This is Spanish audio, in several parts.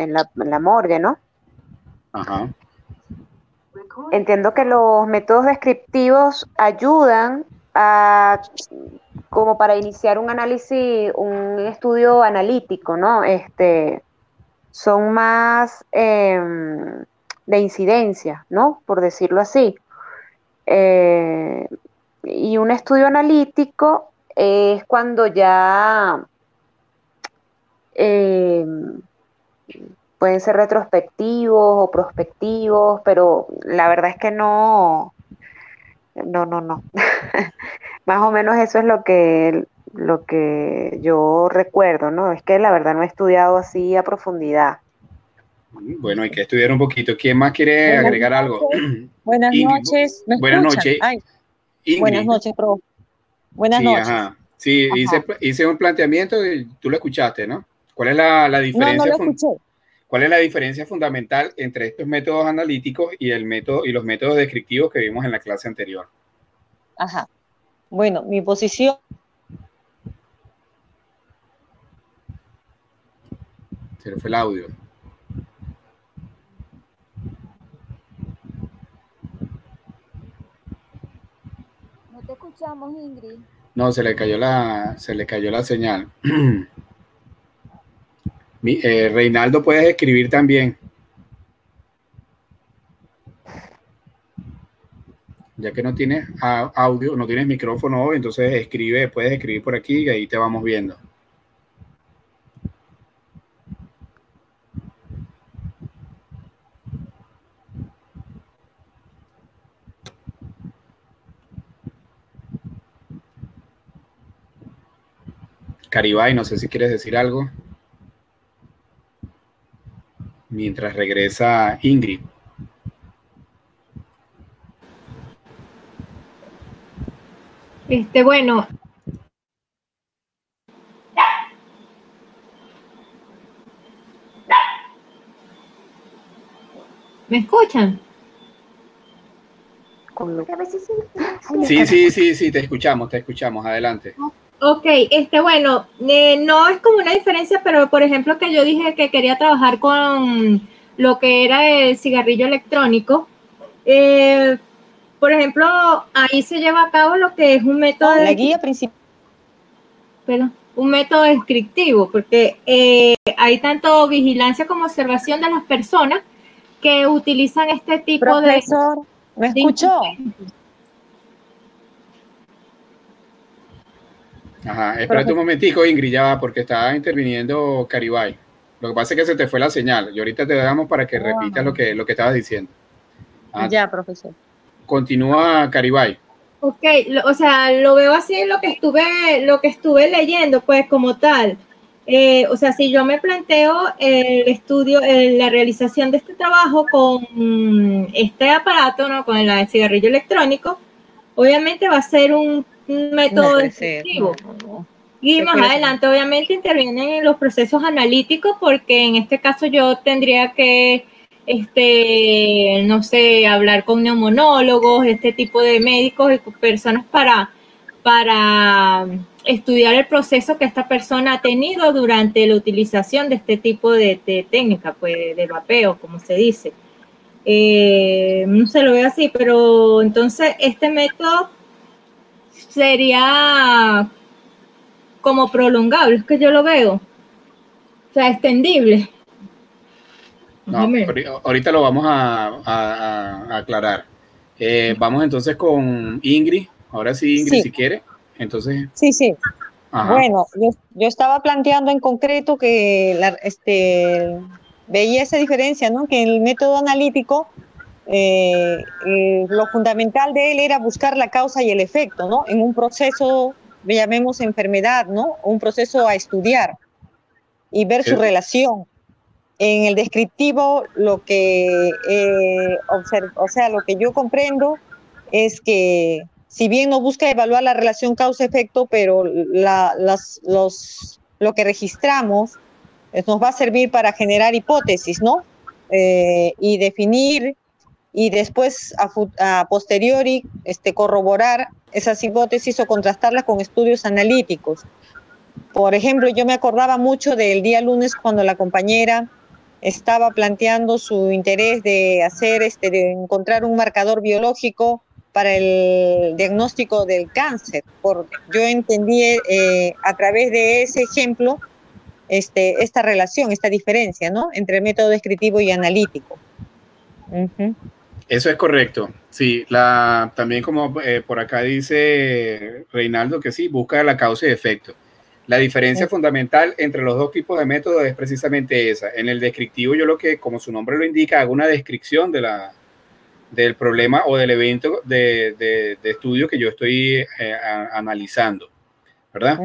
en la, morgue, ¿no? Ajá. Entiendo que los métodos descriptivos ayudan a como para iniciar un análisis, un estudio analítico, ¿no? Este, son más em, de incidencia, ¿no? Por decirlo así. Eh, y un estudio analítico es cuando ya em, pueden ser retrospectivos o prospectivos, pero la verdad es que no, no, no, no. Más o menos eso es lo que, lo que yo recuerdo, ¿no? Es que la verdad no he estudiado así a profundidad. Bueno, hay que estudiar un poquito. ¿Quién más quiere agregar algo? Buenas noches. buenas noches. Buenas noches, pro. Buenas noches. Sí, Hice, un planteamiento y tú lo escuchaste, ¿no? ¿Cuál es la, diferencia? ¿Cuál es la diferencia fundamental entre estos métodos analíticos y el método y los métodos descriptivos que vimos en la clase anterior? Ajá. Bueno, mi posición Se le fue el audio. No te escuchamos, Ingrid. No, se le cayó la, se le cayó la señal. Eh, Reinaldo, puedes escribir también. Ya que no tienes audio, no tienes micrófono entonces escribe, puedes escribir por aquí y ahí te vamos viendo. Caribay, no sé si quieres decir algo. Mientras regresa Ingrid. Este, bueno. ¿Me escuchan? Sí, sí, sí, sí, te escuchamos, te escuchamos. Adelante. Ok, este, bueno, eh, no es como una diferencia, pero por ejemplo que yo dije que quería trabajar con lo que era el cigarrillo electrónico. Eh, por ejemplo, ahí se lleva a cabo lo que es un método... La guía principal. Perdón, un método descriptivo, porque eh, hay tanto vigilancia como observación de las personas que utilizan este tipo Profesor, de... ¿me escuchó? Ajá, espérate un momentico, Ingrid, ya va, porque estaba interviniendo Caribay. Lo que pasa es que se te fue la señal y ahorita te damos para que repitas lo que, lo que estabas diciendo. Ah, ya, profesor. Continúa Caribay. Ok, o sea, lo veo así lo que estuve, lo que estuve leyendo, pues como tal. Eh, o sea, si yo me planteo el estudio, la realización de este trabajo con este aparato, ¿no? Con el cigarrillo electrónico, obviamente va a ser un método descriptivo. Y más adelante, obviamente, intervienen en los procesos analíticos, porque en este caso yo tendría que, este, no sé, hablar con neumonólogos, este tipo de médicos y personas para, para estudiar el proceso que esta persona ha tenido durante la utilización de este tipo de, técnica, pues de vapeo, como se dice. Eh, no se lo veo así, pero entonces este método sería como prolongable, es que yo lo veo. O sea, extendible. No, ahorita lo vamos a, aclarar. Eh, vamos entonces con Ingrid. Ahora sí, Ingrid, si quiere. Entonces. Sí, sí. Bueno, yo, estaba planteando en concreto que la, este, veía esa diferencia, ¿no? Que el método analítico eh, eh, lo fundamental de él era buscar la causa y el efecto, ¿no? En un proceso, llamemos enfermedad, ¿no? Un proceso a estudiar y ver su relación. En el descriptivo, lo que, eh, o sea, lo que yo comprendo es que si bien no busca evaluar la relación causa-efecto, pero las, los, lo que registramos nos va a servir para generar hipótesis, ¿no? y definir y después a, posteriori este, corroborar esas hipótesis o contrastarlas con estudios analíticos. Por ejemplo, yo me acordaba mucho del día lunes cuando la compañera estaba planteando su interés de hacer, este, de encontrar un marcador biológico para el diagnóstico del cáncer. Por, yo entendí eh, a través de ese ejemplo este, esta relación, esta diferencia, ¿no? Entre método descriptivo y analítico. Eso es correcto. Sí, la, también como eh, por acá dice Reinaldo que sí, busca la causa y efecto. La diferencia fundamental entre los dos tipos de métodos es precisamente esa. En el descriptivo yo lo que, como su nombre lo indica, hago una descripción de la, del problema o del evento de, estudio que yo estoy eh, analizando, ¿verdad?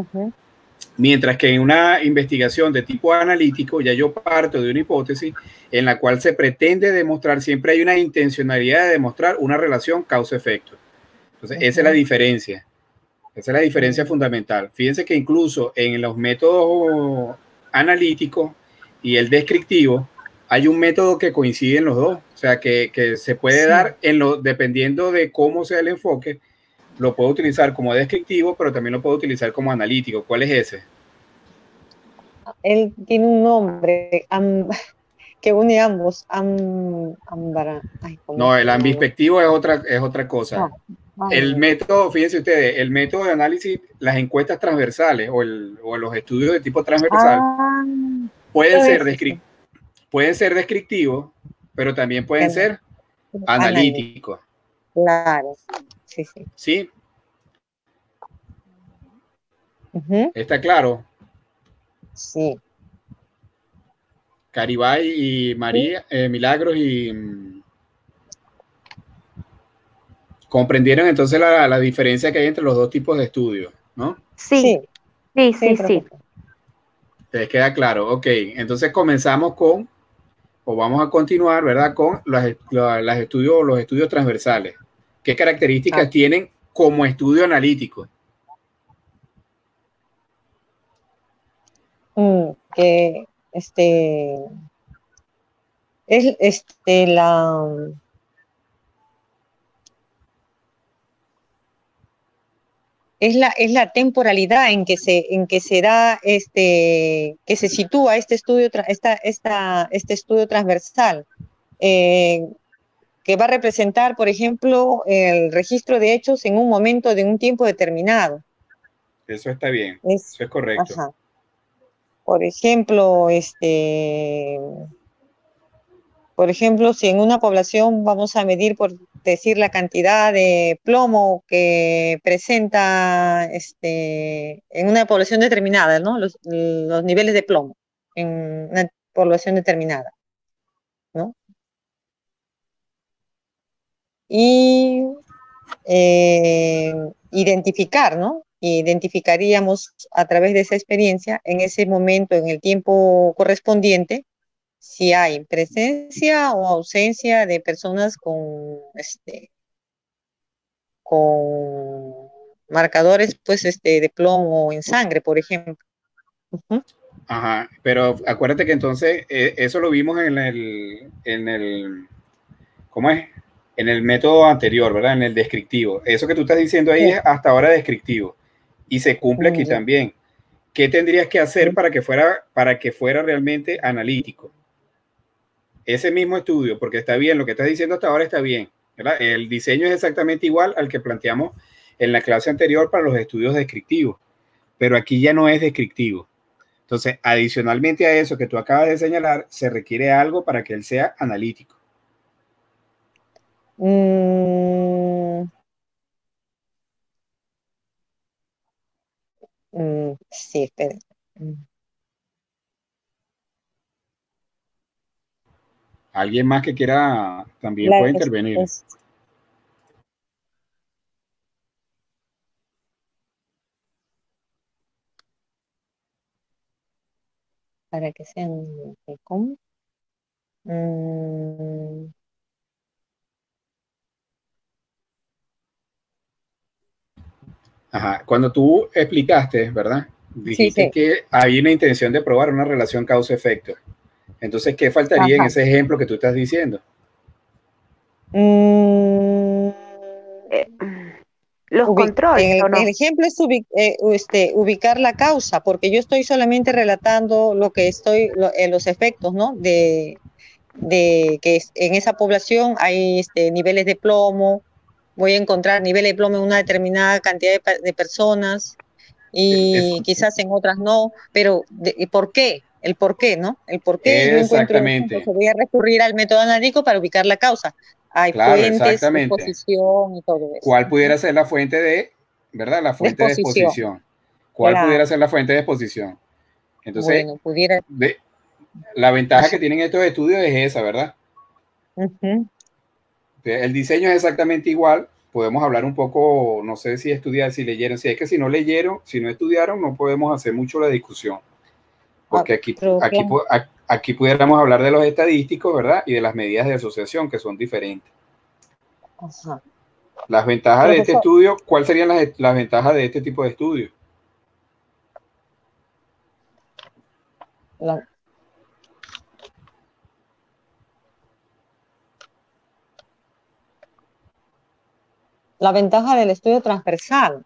Mientras que en una investigación de tipo analítico ya yo parto de una hipótesis en la cual se pretende demostrar, siempre hay una intencionalidad de demostrar una relación causa-efecto. Entonces, esa es la diferencia. Esa es la diferencia fundamental. Fíjense que incluso en los métodos analíticos y el descriptivo, hay un método que coincide en los dos. O sea, que, se puede dar en lo, dependiendo de cómo sea el enfoque, lo puedo utilizar como descriptivo, pero también lo puedo utilizar como analítico. ¿Cuál es ese? Él tiene un nombre que une ambos. no, el ambispectivo es otra, es otra cosa. Ah el método, fíjense ustedes, el método de análisis, las encuestas transversales o, los estudios de tipo transversal ah, pueden, ser pueden ser descriptivos, pero también pueden ser analíticos. Claro, sí, sí. ¿Sí? ¿Está claro? Sí. Caribay y María, eh, Milagros y mm, comprendieron entonces la, diferencia que hay entre los dos tipos de estudios, ¿no? Sí, sí, sí, sí. ¿Les queda claro? Ok, entonces comenzamos con, o vamos a continuar, ¿verdad? Con los, estudios, los estudios transversales. ¿Qué características ah. tienen como estudio analítico? Mm, que este es este la es la, es la temporalidad en que se, en que se da este, que se sitúa este estudio, esta, esta, este estudio transversal, eh, que va a representar, por ejemplo, el registro de hechos en un momento de un tiempo determinado. Eso está bien, eso es correcto. Por ejemplo, este, por ejemplo, si en una población vamos a medir por decir la cantidad de plomo que presenta este, en una población determinada, ¿no? Los, niveles de plomo en una población determinada, ¿no? Y eh, identificar, ¿no? Identificaríamos a través de esa experiencia, en ese momento, en el tiempo correspondiente, si hay presencia o ausencia de personas con este con marcadores pues este de plomo en sangre, por ejemplo. Ajá, pero acuérdate que entonces eh, eso lo vimos en el en el ¿cómo es? En el método anterior, ¿verdad? En el descriptivo. Eso que tú estás diciendo ahí es hasta ahora descriptivo y se cumple aquí también. ¿Qué tendrías que hacer para que fuera para que fuera realmente analítico? ese mismo estudio, porque está bien, lo que estás diciendo hasta ahora está bien. El diseño es exactamente igual al que planteamos en la clase anterior para los estudios descriptivos, pero aquí ya no es descriptivo. Entonces, adicionalmente a eso que tú acabas de señalar, se requiere algo para que él sea analítico. Mm. Mm, sí, espera. Mm. Alguien más que quiera también puede intervenir. Para que sean ¿cómo? Mm. Ajá. Cuando tú explicaste, ¿verdad? Dijiste que hay una intención de probar una relación causa-efecto. Entonces, ¿qué faltaría en ese ejemplo que tú estás diciendo? Mm, los controles. El, ejemplo es eh, este, ubicar la causa, porque yo estoy solamente relatando lo que estoy, eh, los efectos, ¿no? De, de que en esa población hay este, niveles de plomo, voy a encontrar niveles de plomo en una determinada cantidad de, personas y quizás en otras no, pero ¿y ¿por qué? El por qué, ¿no? El por qué Exactamente. Yo voy a recurrir al método analítico para ubicar la causa. Hay fuentes, exposición y todo eso. ¿Cuál pudiera ser la fuente de, verdad? La fuente de exposición. ¿Cuál pudiera ser la fuente de exposición? Entonces, pudiera... la ventaja que tienen estos estudios es esa, ¿verdad? El diseño es exactamente igual. Podemos hablar un poco, no sé si estudiar, si leyeron. Si es que si no leyeron, si no estudiaron, no podemos hacer mucho la discusión. Porque ah, aquí, aquí, aquí pudiéramos hablar de los estadísticos, ¿verdad? Y de las medidas de asociación, que son diferentes. Las ventajas de este estudio, ¿cuáles serían las, las ventajas de este tipo de estudio? La, la ventaja del estudio transversal.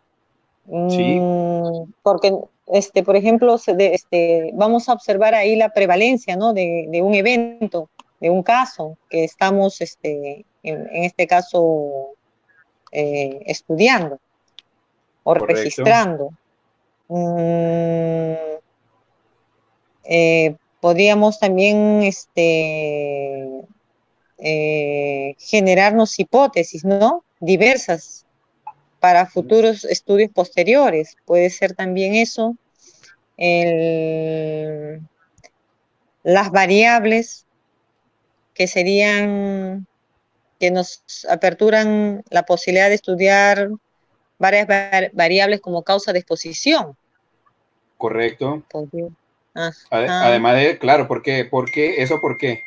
Sí. Mm, porque este, por ejemplo, este, vamos a observar ahí la prevalencia ¿no? de, un evento, de un caso que estamos, este, en, este caso, eh, estudiando o registrando. Mm, eh, podríamos también este, eh, generarnos hipótesis, ¿no? Diversas para futuros estudios posteriores. Puede ser también eso. las variables que serían, que nos aperturan la posibilidad de estudiar varias variables como causa de exposición. Correcto. Además de, claro, ¿por qué? ¿Por qué? ¿Eso por qué?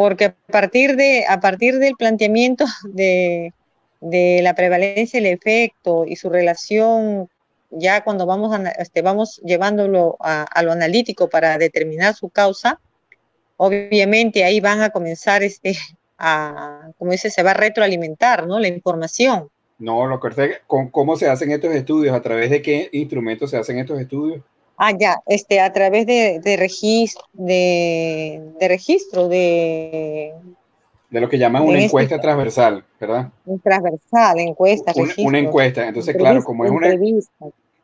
Porque a partir, de, a partir del planteamiento de, de la prevalencia del efecto y su relación, ya cuando vamos, este, vamos llevándolo a, lo analítico para determinar su causa, obviamente ahí van a comenzar este, a, como dice, se va a retroalimentar, ¿no? La información. No, lo que ¿cómo se hacen estos estudios? ¿A través de qué instrumentos se hacen estos estudios? Ah, ya, este, a través de, de, registro, de, de registro, de, de lo que llaman una este encuesta transversal, ¿verdad? Transversal, encuesta. Una, una encuesta. Entonces, claro, como es una,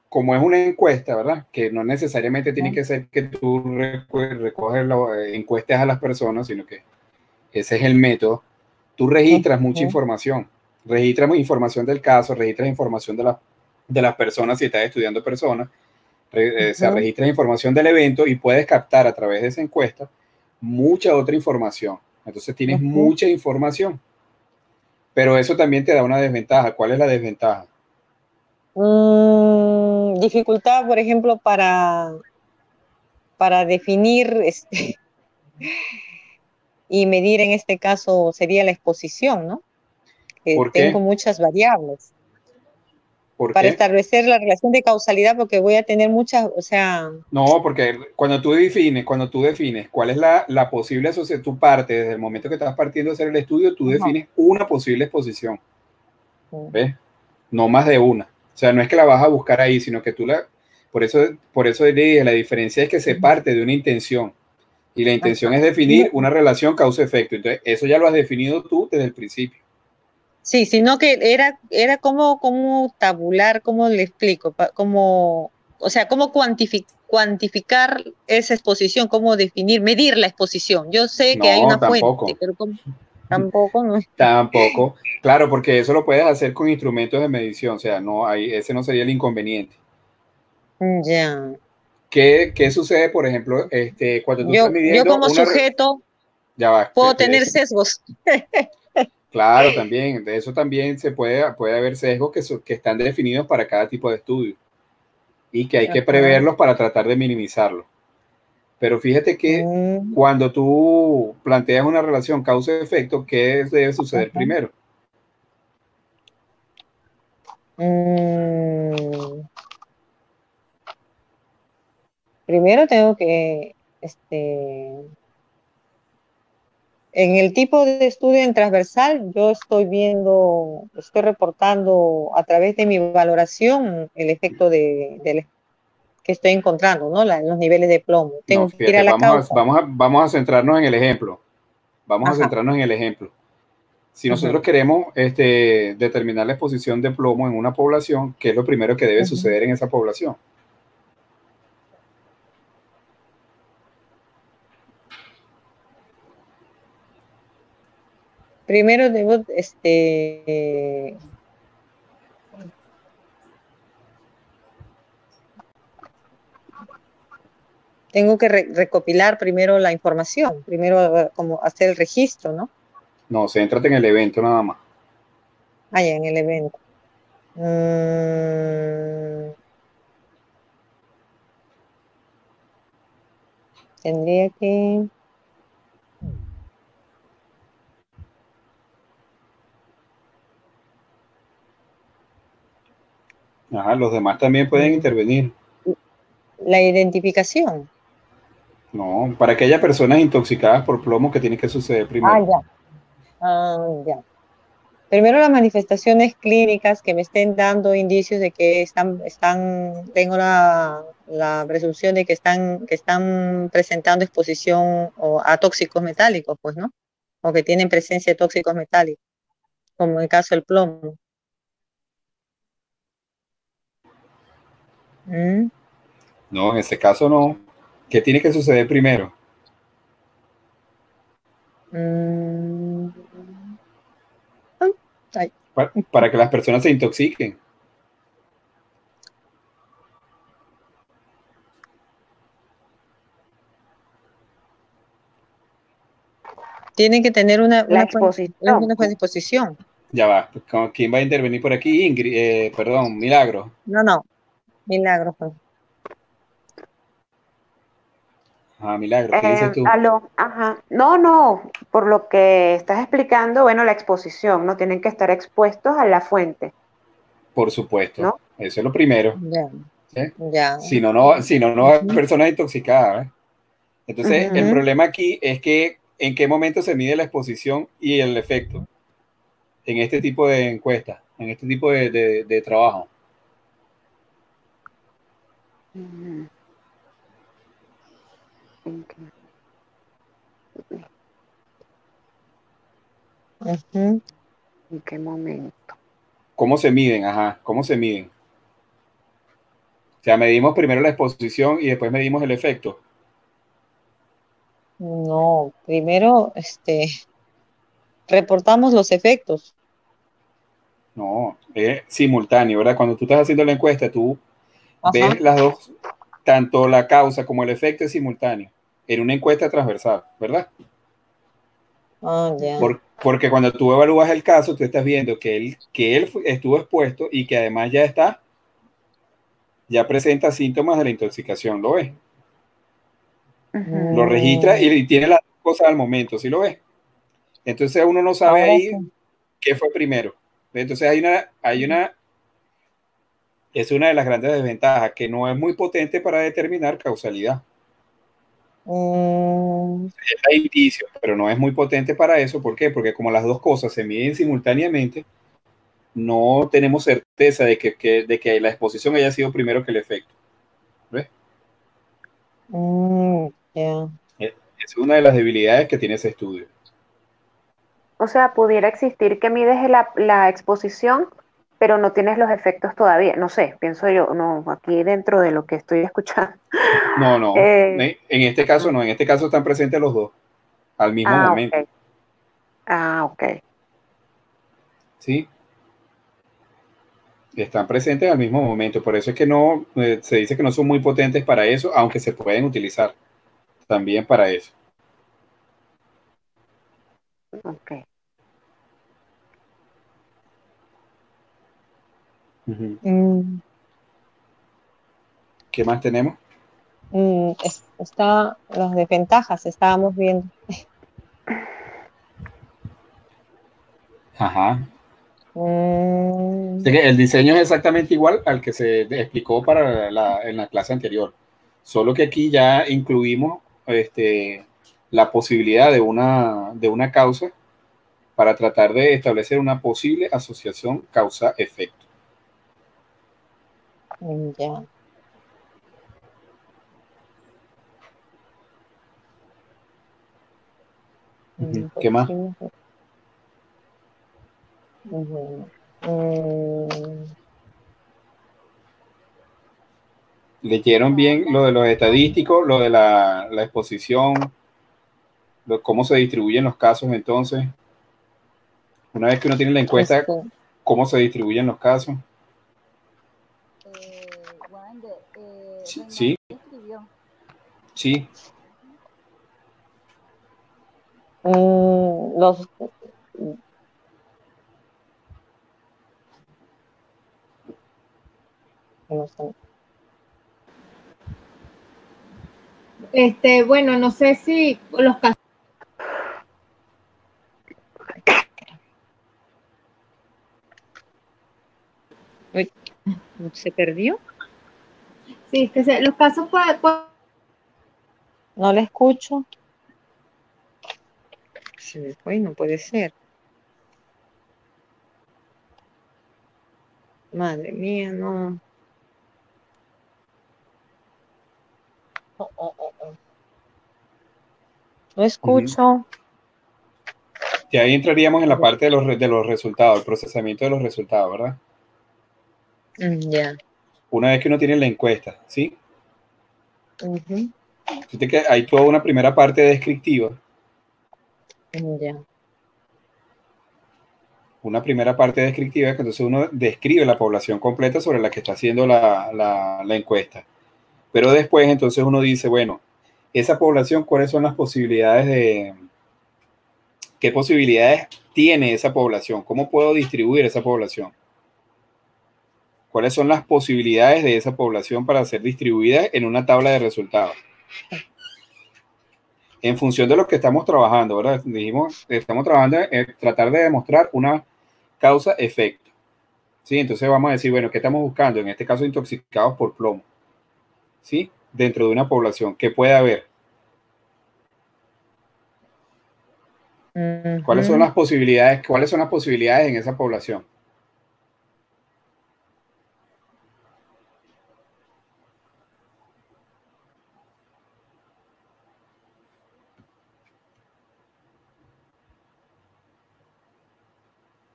como es una encuesta, ¿verdad? Que no necesariamente tiene que ser que tú recoges las encuestas a las personas, sino que ese es el método. Tú registras mucha información. Registras información del caso, registras información de, la, de las personas si estás estudiando personas, eh, se registra información del evento y puedes captar a través de esa encuesta mucha otra información entonces tienes mucha información. Pero eso también te da una desventaja. ¿Cuál es la desventaja? Mm, dificultad, por ejemplo, para, para definir este, y medir en este caso sería la exposición, ¿no? Que tengo muchas variables para establecer la relación de causalidad, porque voy a tener muchas, o sea... No, porque cuando tú defines, cuando tú defines cuál es la, la posible asociación, tú partes, desde el momento que estás partiendo de hacer el estudio, tú defines una posible exposición. ¿Ves? No más de una. O sea, no es que la vas a buscar ahí, sino que tú la... Por eso, por eso dije, la diferencia es que se parte de una intención. Y la intención es definir una relación causa-efecto. Entonces, eso ya lo has definido tú desde el principio. Sí, sino que era, era como, como tabular, ¿cómo le explico? Como, o sea, cómo cuantificar esa exposición, cómo definir, medir la exposición. Yo sé que hay una fuente, pero tampoco no Tampoco, claro, porque eso lo puedes hacer con instrumentos de medición, o sea, no hay, ese no sería el inconveniente. Ya. ¿Qué, ¿Qué, sucede, por ejemplo, este, cuando tú yo, estás midiendo Yo como sujeto ya puedo tener sesgos. Claro, también, de eso también se puede, puede haber sesgos que, que están definidos para cada tipo de estudio y que hay que preverlos para tratar de minimizarlo. Pero fíjate que mm. cuando tú planteas una relación causa-efecto, ¿qué debe suceder primero? Mm. Primero tengo que este, en el tipo de estudio en transversal, yo estoy viendo, estoy reportando a través de mi valoración el efecto de, que estoy encontrando, ¿no? los niveles de plomo. Tengo que ir a la vamos, A, vamos, a, vamos a centrarnos en el ejemplo. Vamos a centrarnos en el ejemplo. Si nosotros queremos este, determinar la exposición de plomo en una población, ¿qué es lo primero que debe suceder en esa población? Primero debo, este, tengo que recopilar primero la información, primero eh, como hacer el registro, ¿no? No, céntrate en el evento nada más. Ah, ya, en el evento. Mm. Tendría que... Ajá, los demás también pueden intervenir. La identificación. No, para aquellas personas intoxicadas por plomo, que tiene que suceder primero? Ah, ya. Ah, ya. Primero las manifestaciones clínicas que me estén dando indicios de que están, están, tengo la, presunción de que están, que están presentando exposición a tóxicos metálicos, pues, ¿no? O que tienen presencia de tóxicos metálicos, como en el caso del plomo. ¿Mm? No, en ese caso no. ¿Qué tiene que suceder primero? Mm. Para, que las personas se intoxiquen. Tienen que tener una, exposición. Ya va. ¿Quién va a intervenir por aquí? Ingrid, eh, perdón, Milagro. No, no. Milagro. Pues. Ah, Milagro, ¿qué dices tú? Eh, ajá. No, no, por lo que estás explicando, bueno, la exposición, ¿no? Tienen que estar expuestos a la fuente. Por supuesto. Eso es lo primero. Ya. Si no, no, si no, no hay personas intoxicadas. ¿eh? Entonces, el problema aquí es que en qué momento se mide la exposición y el efecto en este tipo de encuestas, en este tipo de, trabajo. ¿En qué momento? ¿Cómo se miden? Ajá, ¿cómo se miden? O sea, medimos primero la exposición y después medimos el efecto. No, primero, este, reportamos los efectos. No, es simultáneo, ¿verdad? Cuando tú estás haciendo la encuesta, tú ves las dos, tanto la causa como el efecto es simultáneo en una encuesta transversal, ¿verdad? Oh, porque cuando tú evalúas el caso, tú estás viendo que él, que él estuvo expuesto y que además ya está, ya presenta síntomas de la intoxicación, ¿lo ves? Lo registra y, tiene las cosas al momento, ¿sí lo ves? Entonces uno no sabe ahí qué fue primero. Entonces hay una, hay una, es una de las grandes desventajas, que no es muy potente para determinar causalidad. Mm. Hay indicios, pero no es muy potente para eso. ¿Por qué? Porque como las dos cosas se miden simultáneamente, no tenemos certeza de que, de que la exposición haya sido primero que el efecto. ¿Ves? Mm, es una de las debilidades que tiene ese estudio. O sea, pudiera existir que mides la, la exposición, pero no tienes los efectos todavía. No sé, pienso yo, no, aquí dentro de lo que estoy escuchando. No, no, eh, en este caso no, en este caso están presentes los dos al mismo ah, momento. Ah, ok. Sí. Están presentes al mismo momento, por eso es que no, eh, se dice que no son muy potentes para eso, aunque se pueden utilizar también para eso. Ok. Mm. ¿Qué más tenemos? Mm, está las desventajas, estábamos viendo. Ajá. Mm. El diseño es exactamente igual al que se explicó para la, en la clase anterior, solo que aquí ya incluimos este, la posibilidad de una, de una causa para tratar de establecer una posible asociación causa-efecto. Ya. ¿Qué más? ¿Leyeron bien lo de los estadísticos, lo de la, exposición, cómo se distribuyen los casos entonces? Una vez que uno tiene la encuesta, este. ¿cómo se distribuyen los casos? Eh, sí. Sí. Mm, los Este, bueno, no sé si los casos. ¿Se perdió? Sí, que los casos pueden... No le escucho. Se me fue, no puede ser. Madre mía, no. Oh, oh, oh, no escucho. Y ahí entraríamos en la parte de los, de los resultados, el procesamiento de los resultados, ¿verdad? Mm, ya. Una vez que uno tiene la encuesta, ¿sí? que hay toda una primera parte descriptiva. Mm, ya. Una primera parte descriptiva que entonces uno describe la población completa sobre la que está haciendo la, la encuesta. Pero después entonces uno dice, bueno, esa población, ¿cuáles son las posibilidades de... ¿Qué posibilidades tiene esa población? ¿Cómo puedo distribuir esa población? ¿Cuáles son las posibilidades de esa población para ser distribuida en una tabla de resultados? En función de lo que estamos trabajando, ¿verdad? Dijimos, estamos trabajando en tratar de demostrar una causa-efecto. ¿Sí? Entonces vamos a decir, bueno, ¿qué estamos buscando? En este caso, intoxicados por plomo. ¿sí? Dentro de una población, ¿qué puede haber? ¿Cuáles son las posibilidades? ¿Cuáles son las posibilidades en esa población?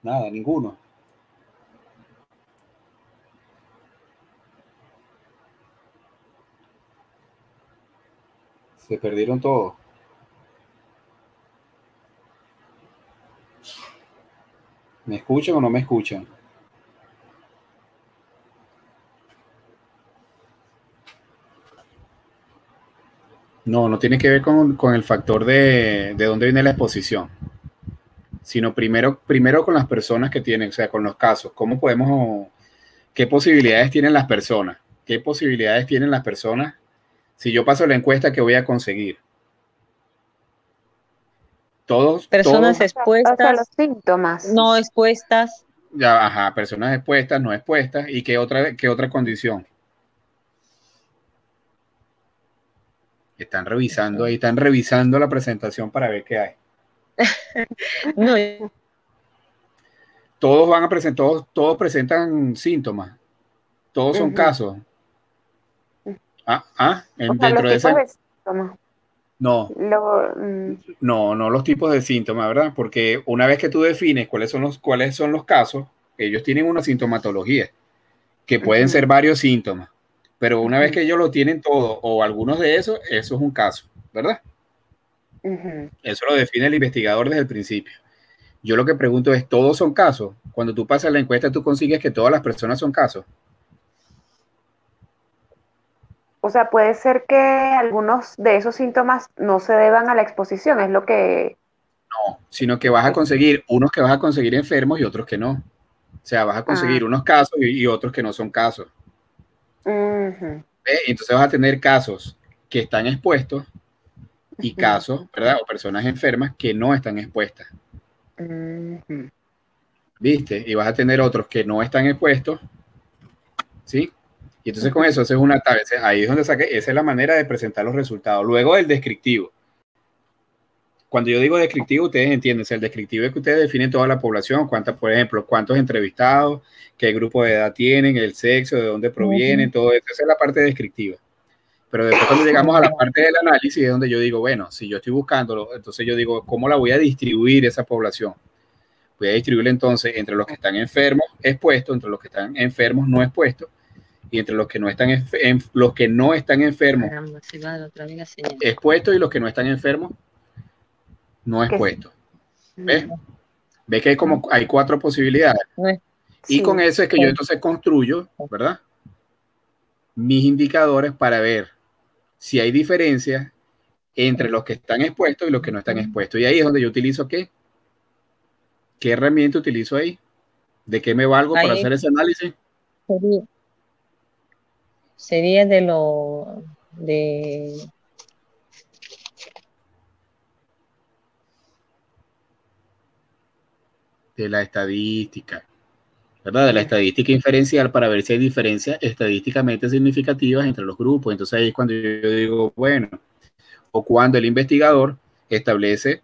Nada, ninguno. Se perdieron todo. ¿Me escuchan o no me escuchan? No, no tiene que ver con, el factor de, de, dónde viene la exposición, sino primero, primero con las personas que tienen, o sea, con los casos. ¿Cómo podemos, qué posibilidades tienen las personas? ¿Qué posibilidades tienen las personas si yo paso la encuesta, ¿qué voy a conseguir? Todos. Personas expuestas. los síntomas. No expuestas. Ya, ajá, personas expuestas, no expuestas. ¿Y qué otra, qué otra condición? Están revisando ahí, están revisando la presentación para ver qué hay. No. Todos van a presentar, todos, todos presentan síntomas. Todos son casos. Ah, ah dentro de ese. no. Mm. No, no los tipos de síntomas, ¿verdad? Porque una vez que tú defines cuáles son los, cuáles son los casos, ellos tienen una sintomatología, que pueden ser varios síntomas, pero una vez que ellos lo tienen todo o algunos de esos, eso es un caso, ¿verdad? Eso lo define el investigador desde el principio. Yo lo que pregunto es, ¿todos son casos? Cuando tú pasas la encuesta, tú consigues que todas las personas son casos. O sea, puede ser que algunos de esos síntomas no se deban a la exposición, es lo que... No, sino que vas a conseguir unos que vas a conseguir enfermos y otros que no. O sea, vas a conseguir ah. unos casos y, otros que no son casos. Entonces vas a tener casos que están expuestos y casos, ¿verdad? O personas enfermas que no están expuestas. ¿Viste? Y vas a tener otros que no están expuestos, ¿sí? Y entonces con eso es una tabla. Ahí es donde saqué, esa es la manera de presentar los resultados. Luego el descriptivo. cuando yo digo descriptivo, ustedes entienden, el descriptivo es que ustedes definen toda la población, cuántas, por ejemplo, cuántos entrevistados, qué grupo de edad tienen, el sexo, de dónde provienen, todo eso, esa es la parte descriptiva. Pero después cuando llegamos a la parte del análisis es donde yo digo, bueno, si yo estoy buscándolo, entonces yo digo, ¿cómo la voy a distribuir esa población? Voy a distribuirla entonces entre los que están enfermos expuestos, entre los que están enfermos no expuestos, y entre los que no están en, los que no están enfermos expuestos y los que no están enfermos no expuestos. ¿Ves? ¿Ves que hay como hay cuatro posibilidades? Y con eso es que yo entonces construyo, ¿verdad? Mis indicadores para ver si hay diferencias entre los que están expuestos y los que no están expuestos. Y ahí es donde yo utilizo qué? ¿Qué herramienta utilizo ahí? ¿De qué me valgo para hacer ese análisis? sería de lo de de la estadística, ¿verdad? De la estadística inferencial para ver si hay diferencias estadísticamente significativas entre los grupos. Entonces ahí es cuando yo digo, bueno, o cuando el investigador establece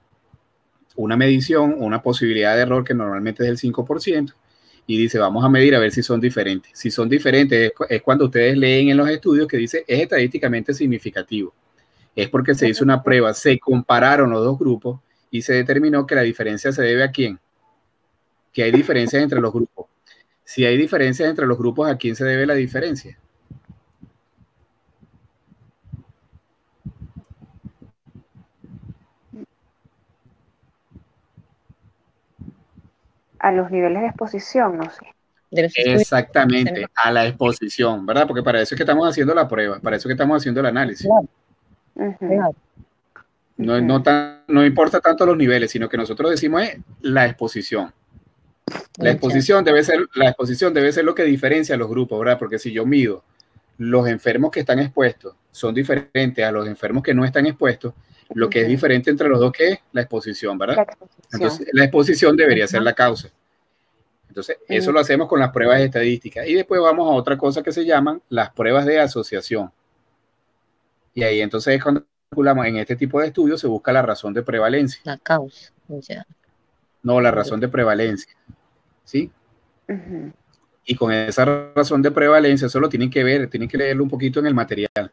una medición, una posibilidad de error que normalmente es del 5%, y dice, vamos a medir a ver si son diferentes. Si son diferentes, es, cuando ustedes leen en los estudios que dice, es estadísticamente significativo. Es porque se hizo una prueba, se compararon los dos grupos y se determinó que la diferencia se debe a quién. Que hay diferencias entre los grupos. Si hay diferencias entre los grupos, ¿a quién se debe la diferencia? a los niveles de exposición, no sé. Exactamente, a la exposición, ¿verdad? Porque para eso es que estamos haciendo la prueba, para eso es que estamos haciendo el análisis. No, no, no importa tanto los niveles, sino que nosotros decimos es la exposición. La exposición, debe ser, la exposición debe ser lo que diferencia a los grupos, ¿verdad? Porque si yo mido los enfermos que están expuestos son diferentes a los enfermos que no están expuestos, lo que es diferente entre los dos que es la exposición, ¿verdad? Entonces, la exposición debería ser la causa. Entonces, eso lo hacemos con las pruebas estadísticas. Y después vamos a otra cosa que se llaman las pruebas de asociación. Y ahí entonces cuando calculamos en este tipo de estudios se busca la razón de prevalencia. La causa, No, la razón de prevalencia. ¿Sí? Y con esa razón de prevalencia, eso lo tienen que ver, tienen que leerlo un poquito en el material.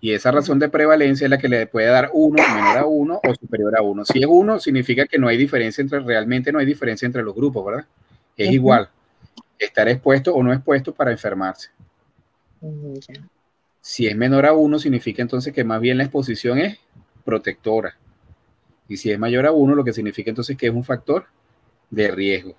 Y esa razón de prevalencia es la que le puede dar uno menor a uno o superior a uno. Si es uno, significa que no hay diferencia entre, realmente no hay diferencia entre los grupos, ¿verdad? Es igual estar expuesto o no expuesto para enfermarse. Si es menor a uno, significa entonces que más bien la exposición es protectora. Y si es mayor a uno, lo que significa entonces que es un factor de riesgo.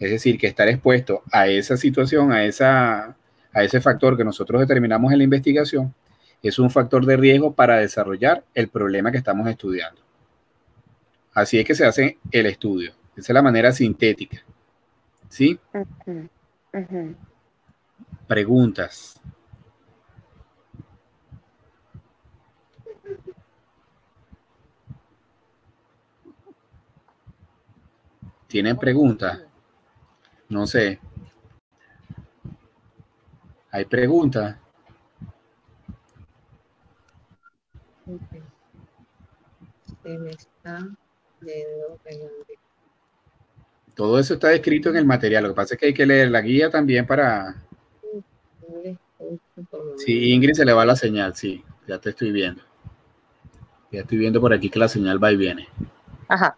Es decir, que estar expuesto a esa situación, a, esa, a ese factor que nosotros determinamos en la investigación, es un factor de riesgo para desarrollar el problema que estamos estudiando. Así es que se hace el estudio. Esa es la manera sintética. ¿Sí? Preguntas. ¿Tienen preguntas? No sé. ¿Hay preguntas? Todo eso está escrito en el material. Lo que pasa es que hay que leer la guía también para. Sí, Ingrid se le va la señal, sí, ya te estoy viendo. Ya estoy viendo por aquí que la señal va y viene. Ajá.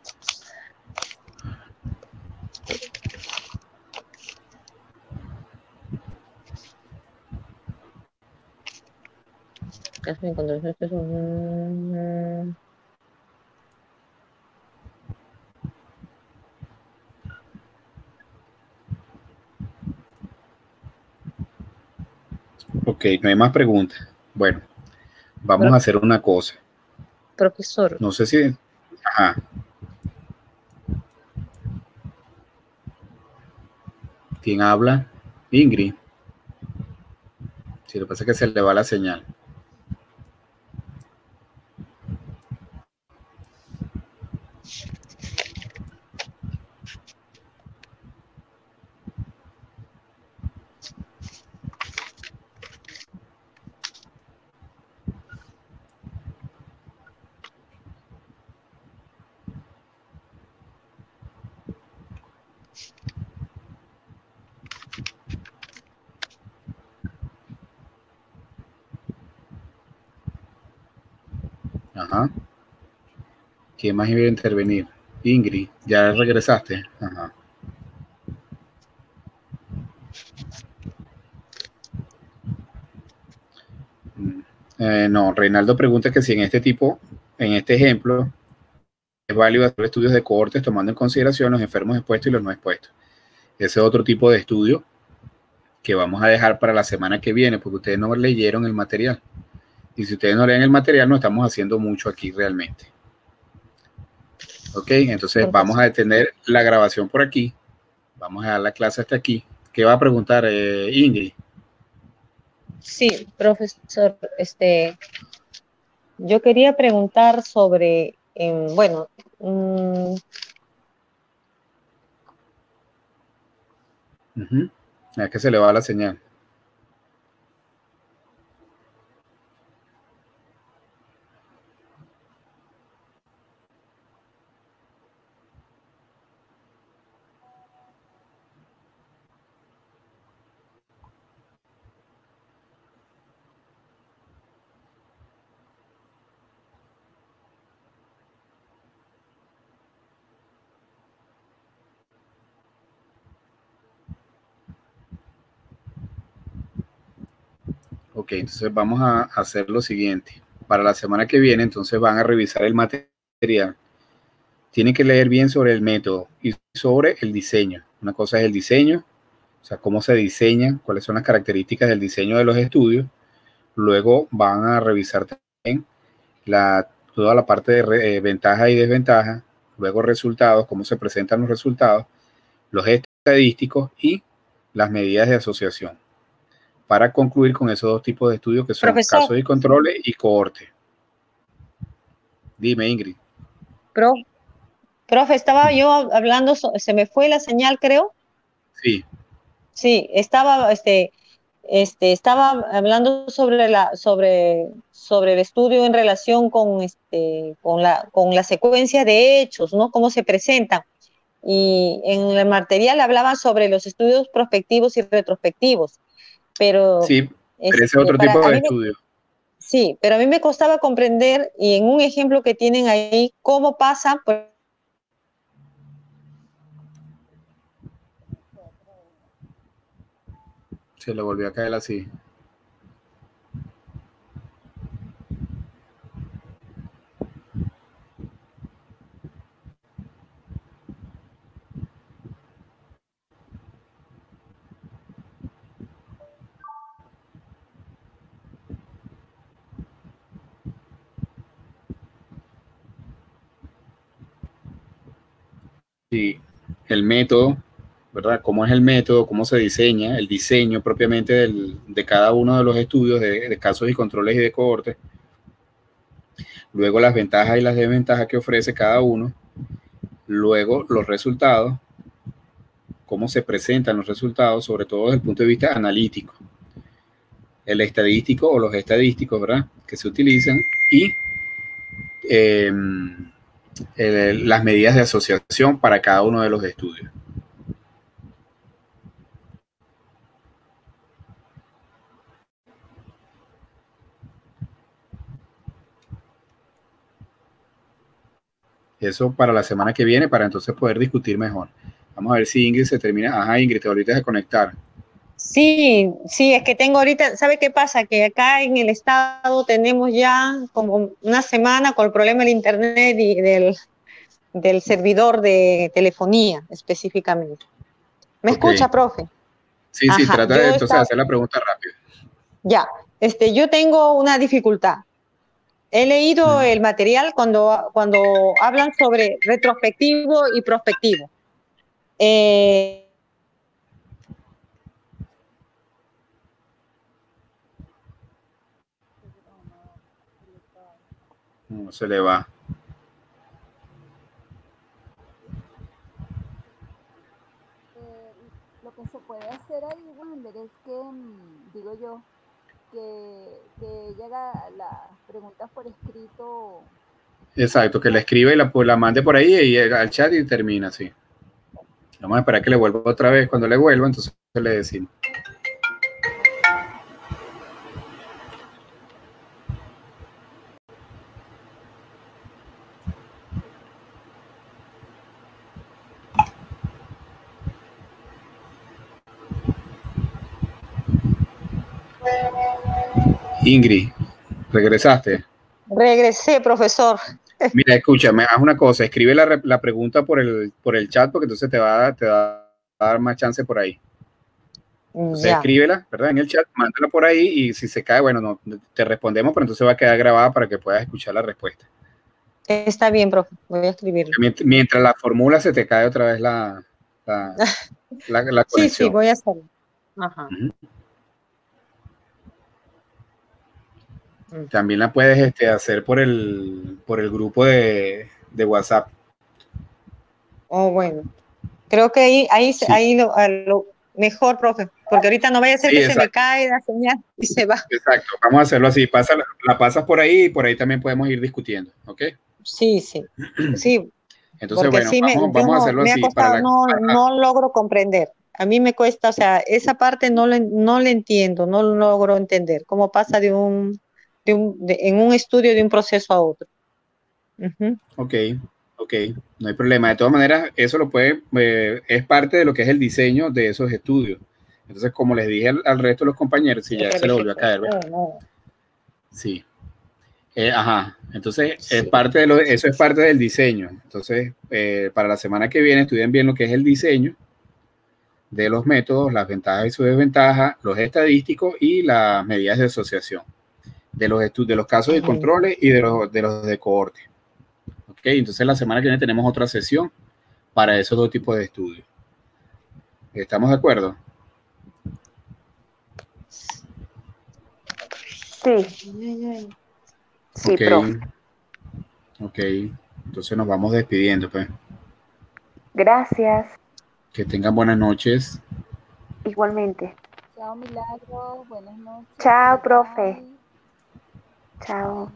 Casi encontré esto es un... Ok, no hay más preguntas. Bueno, vamos a hacer una cosa. Profesor. No sé si... Ajá. ¿Quién habla? Ingrid. Si lo que pasa es que se le va la señal. Ajá. ¿Quién más iba a intervenir? Ingrid, ¿ya regresaste? Mm, eh, no, Reinaldo pregunta que si en este tipo, en este ejemplo, es válido hacer estudios de cohortes tomando en consideración los enfermos expuestos y los no expuestos. Ese es otro tipo de estudio que vamos a dejar para la semana que viene, porque ustedes no leyeron el material. Y si ustedes no leen el material, no estamos haciendo mucho aquí realmente. Ok, entonces vamos a detener la grabación por aquí. Vamos a dar la clase hasta aquí. ¿Qué va a preguntar eh, Ingrid? Sí, profesor, este, yo quería preguntar sobre, em, bueno, mm, Es que se le va la señal. Ok, entonces vamos a hacer lo siguiente. Para la semana que viene, entonces van a revisar el material. Tienen que leer bien sobre el método y sobre el diseño. Una cosa es el diseño, o sea, cómo se diseña, cuáles son las características del diseño de los estudios. Luego van a revisar también toda la parte de eh, ventaja y desventaja. Luego resultados, cómo se presentan los resultados, los estadísticos y las medidas de asociación para concluir con esos dos tipos de estudios que son casos y controles y cohorte. Dime, Ingrid. Pro, profe, estaba yo hablando, se me fue la señal, creo. Sí. Sí, estaba, este, este, estaba hablando sobre la, sobre, sobre el estudio en relación con, este, con la, con la secuencia de hechos, ¿no? Cómo se presentan. Y en el material hablaba sobre los estudios prospectivos y retrospectivos pero... Sí, ese es otro este, tipo de estudio. sí, pero a mí me costaba comprender, y en un ejemplo que tienen ahí, cómo pasa... Se le volvió a caer así. Sí, el método, ¿verdad? ¿Cómo es el método? ¿Cómo se diseña? El diseño propiamente de cada uno de los estudios de, casos y controles y de cohortes. Luego las ventajas y las desventajas que ofrece cada uno. Luego los resultados, cómo se presentan los resultados, sobre todo desde el punto de vista analítico. El estadístico o los estadísticos, ¿verdad? Que se utilizan y las medidas de asociación para cada uno de los estudios. Eso para la semana que viene, para entonces poder discutir mejor. Vamos a ver si Ingrid se termina. Ajá, Ingrid, te ahorita de conectar. Sí, sí, es que tengo ahorita, ¿sabe qué pasa? Que acá en el estado tenemos ya como una semana con el problema del internet y del, del servidor de telefonía específicamente. ¿Me escucha, profe? Sí, sí, trata de entonces hacer la pregunta rápido. Ya, este, yo tengo una dificultad. He leído el material cuando, cuando hablan sobre retrospectivo y prospectivo. Eh, No se le va. Eh, lo que se puede hacer ahí, Wander, es que, mm, digo yo, que, que llega las preguntas por escrito. Exacto, que la escriba y la, pues, la mande por ahí y al chat y termina así. Vamos a esperar que le vuelva otra vez. Cuando le vuelva, entonces le decimos. Ingrid, ¿regresaste? Regresé, profesor. Mira, escúchame, haz una cosa, escribe la, la, pregunta por el, por el chat porque entonces te va, te va a dar más chance por ahí. Entonces escríbela, ¿verdad? En el chat, mándala por ahí y si se cae, bueno, no, te respondemos, pero entonces va a quedar grabada para que puedas escuchar la respuesta. Está bien, profe, voy a escribirlo. Mientras, la fórmula se te cae otra vez la, la, la, conexión. Sí, sí, voy a hacerlo. Ajá. También la puedes este, hacer por el, por el grupo de, de, WhatsApp. Oh, bueno. Creo que ahí, ahí, ahí lo, lo, mejor, profe, porque ahorita no vaya a ser que se me cae la señal y se va. Exacto, vamos a hacerlo así. Pasa, la pasas por ahí y por ahí también podemos ir discutiendo, ¿ok? Sí, sí. Sí. Entonces, bueno, vamos, a hacerlo así. no, no logro comprender. A mí me cuesta, o sea, esa parte no le, no le entiendo, no logro entender cómo pasa de un, de un en un estudio de un proceso a otro. Ok, ok, no hay problema. De todas maneras, eso lo puede, eh, es parte de lo que es el diseño de esos estudios. Entonces, como les dije al, resto de los compañeros, si ya se le volvió a caer, Sí. Eh, ajá, entonces es parte de lo, eso es parte del diseño. Entonces, eh, para la semana que viene estudien bien lo que es el diseño de los métodos, las ventajas y sus desventajas, los estadísticos y las medidas de asociación de los, de los casos de controles y de los de, los de cohorte. Ok, entonces la semana que viene tenemos otra sesión para esos dos tipos de estudios. ¿Estamos de acuerdo? Sí. Sí, ok. Ok, entonces nos vamos despidiendo, pues. Gracias. Que tengan buenas noches. Igualmente. Chao, Milagro. Buenas noches. Chao, profe. Chao.